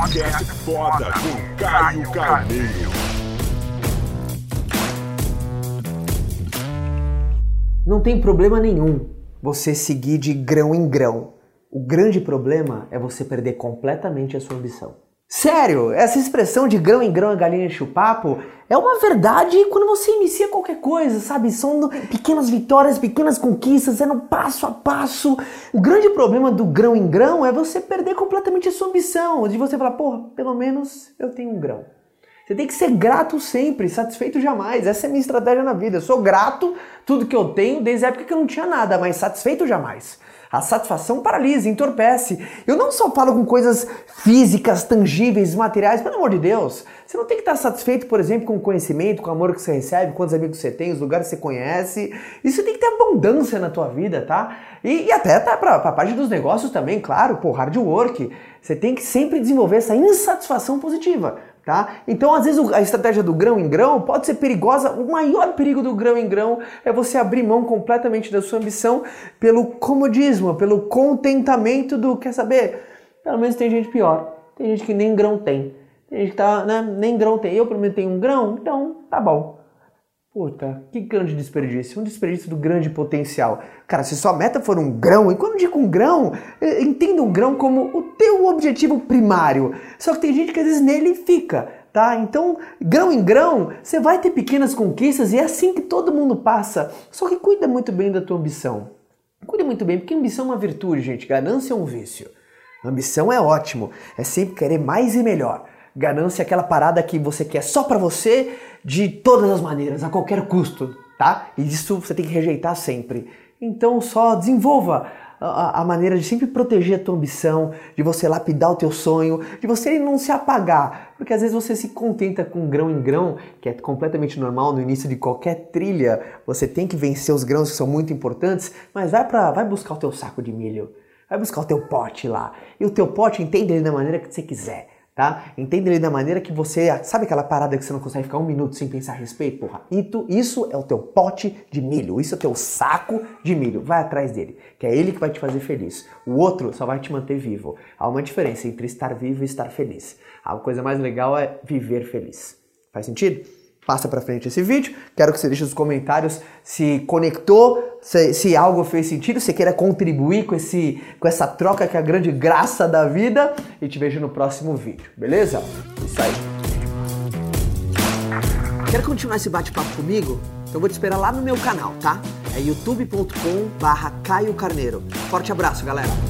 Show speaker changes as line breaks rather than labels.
Podcast foda com Caio Carneiro.
Não tem problema nenhum você seguir de grão em grão. O grande problema é você perder completamente a sua ambição. Sério, essa expressão de grão em grão a galinha enche o papo é uma verdade quando você inicia qualquer coisa, sabe? São pequenas vitórias, pequenas conquistas, é no passo a passo. O grande problema do grão em grão é você perder completamente a sua ambição, de você falar, porra, pelo menos eu tenho um grão. Você tem que ser grato sempre, satisfeito jamais. Essa é a minha estratégia na vida. Eu sou grato tudo que eu tenho desde a época que eu não tinha nada, mas satisfeito jamais. A satisfação paralisa, entorpece. Eu não só falo com coisas físicas, tangíveis, materiais, pelo amor de Deus. Você não tem que estar satisfeito, por exemplo, com o conhecimento, com o amor que você recebe, quantos amigos você tem, os lugares que você conhece. Isso tem que ter abundância na tua vida, tá? E, e até tá pra, pra parte dos negócios também, claro, pô, hard work. Você tem que sempre desenvolver essa insatisfação positiva. Tá? Então, às vezes, a estratégia do grão em grão pode ser perigosa. O maior perigo do grão em grão é você abrir mão completamente da sua ambição pelo comodismo, pelo contentamento do quer saber? Pelo menos tem gente pior. Tem gente que nem grão tem. Tem gente que tá, né, nem grão tem. Eu, pelo menos, tenho um grão, então tá bom. Puta, que grande desperdício. Um desperdício do grande potencial. Cara, se sua meta for um grão, e quando eu digo um grão, entenda um grão como o teu objetivo primário. Só que tem gente que às vezes nele fica, tá? Então, grão em grão, você vai ter pequenas conquistas e é assim que todo mundo passa. Só que cuida muito bem da tua ambição. Cuida muito bem, porque ambição é uma virtude, gente. Ganância é um vício. Ambição é ótimo, é sempre querer mais e melhor. Ganância é aquela parada que você quer só para você, de todas as maneiras, a qualquer custo, tá? E isso você tem que rejeitar sempre. Então só desenvolva a, a, maneira de sempre proteger a tua ambição, de você lapidar o teu sonho, de você não se apagar, porque às vezes você se contenta com grão em grão, que é completamente normal no início de qualquer trilha. Você tem que vencer os grãos que são muito importantes, mas vai para, vai buscar o teu saco de milho, vai buscar o teu pote lá. E o teu pote entende ele da maneira que você quiser tá? Entenda ele da maneira que você. Sabe aquela parada que você não consegue ficar um minuto sem pensar a respeito? Porra, isso, isso é o teu pote de milho, isso é o teu saco de milho. Vai atrás dele, que é ele que vai te fazer feliz. O outro só vai te manter vivo. Há uma diferença entre estar vivo e estar feliz. A coisa mais legal é viver feliz. Faz sentido? Passa para frente esse vídeo. Quero que você deixe nos comentários se conectou, se, se, algo fez sentido, se queira contribuir com, esse, com essa troca que é a grande graça da vida. E te vejo no próximo vídeo, beleza? Isso aí. Quer continuar esse bate-papo comigo? Então vou te esperar lá no meu canal, tá? É youtube.com barra Caio Carneiro. Forte abraço, galera!